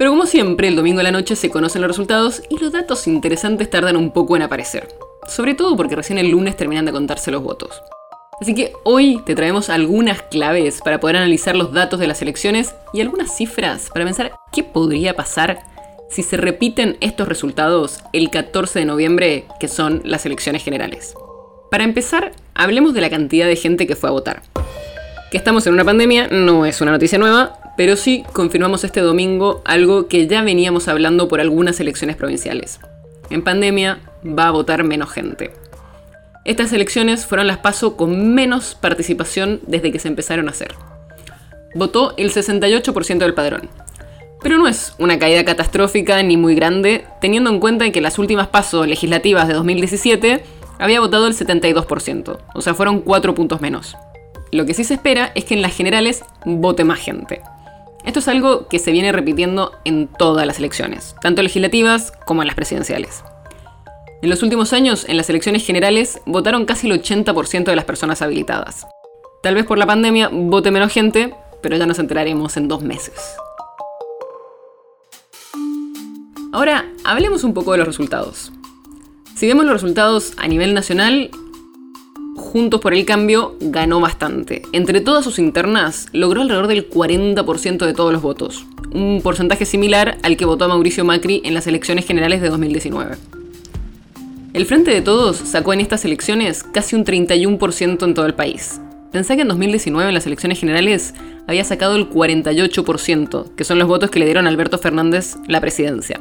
Pero como siempre, el domingo a la noche se conocen los resultados y los datos interesantes tardan un poco en aparecer. Sobre todo porque recién el lunes terminan de contarse los votos. Así que hoy te traemos algunas claves para poder analizar los datos de las elecciones y algunas cifras para pensar qué podría pasar si se repiten estos resultados el 14 de noviembre, que son las elecciones generales. Para empezar, hablemos de la cantidad de gente que fue a votar. Que estamos en una pandemia no es una noticia nueva, pero sí confirmamos este domingo algo que ya veníamos hablando por algunas elecciones provinciales. En pandemia va a votar menos gente. Estas elecciones fueron las paso con menos participación desde que se empezaron a hacer. Votó el 68% del padrón. Pero no es una caída catastrófica ni muy grande, teniendo en cuenta que las últimas pasos legislativas de 2017 había votado el 72%, o sea, fueron 4 puntos menos. Lo que sí se espera es que en las generales vote más gente. Esto es algo que se viene repitiendo en todas las elecciones, tanto legislativas como en las presidenciales. En los últimos años, en las elecciones generales, votaron casi el 80% de las personas habilitadas. Tal vez por la pandemia vote menos gente, pero ya nos enteraremos en dos meses. Ahora, hablemos un poco de los resultados. Si vemos los resultados a nivel nacional, Juntos por el Cambio ganó bastante. Entre todas sus internas, logró alrededor del 40% de todos los votos, un porcentaje similar al que votó Mauricio Macri en las elecciones generales de 2019. El Frente de Todos sacó en estas elecciones casi un 31% en todo el país. Pensé que en 2019 en las elecciones generales había sacado el 48%, que son los votos que le dieron a Alberto Fernández la presidencia.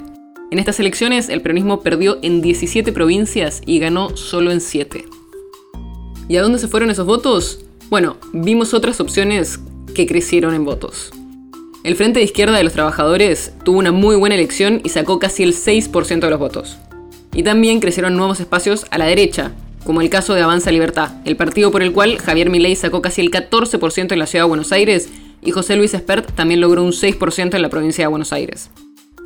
En estas elecciones el peronismo perdió en 17 provincias y ganó solo en 7. ¿Y a dónde se fueron esos votos? Bueno, vimos otras opciones que crecieron en votos. El Frente de Izquierda de los Trabajadores tuvo una muy buena elección y sacó casi el 6% de los votos. Y también crecieron nuevos espacios a la derecha, como el caso de Avanza Libertad, el partido por el cual Javier Milei sacó casi el 14% en la ciudad de Buenos Aires y José Luis Espert también logró un 6% en la provincia de Buenos Aires.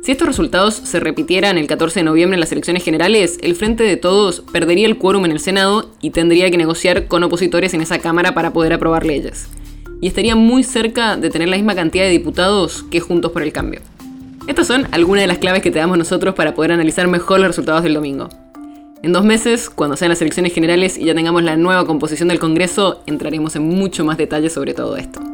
Si estos resultados se repitieran el 14 de noviembre en las elecciones generales, el Frente de Todos perdería el quórum en el Senado y tendría que negociar con opositores en esa Cámara para poder aprobar leyes. Y estaría muy cerca de tener la misma cantidad de diputados que Juntos por el Cambio. Estas son algunas de las claves que te damos nosotros para poder analizar mejor los resultados del domingo. En dos meses, cuando sean las elecciones generales y ya tengamos la nueva composición del Congreso, entraremos en mucho más detalle sobre todo esto.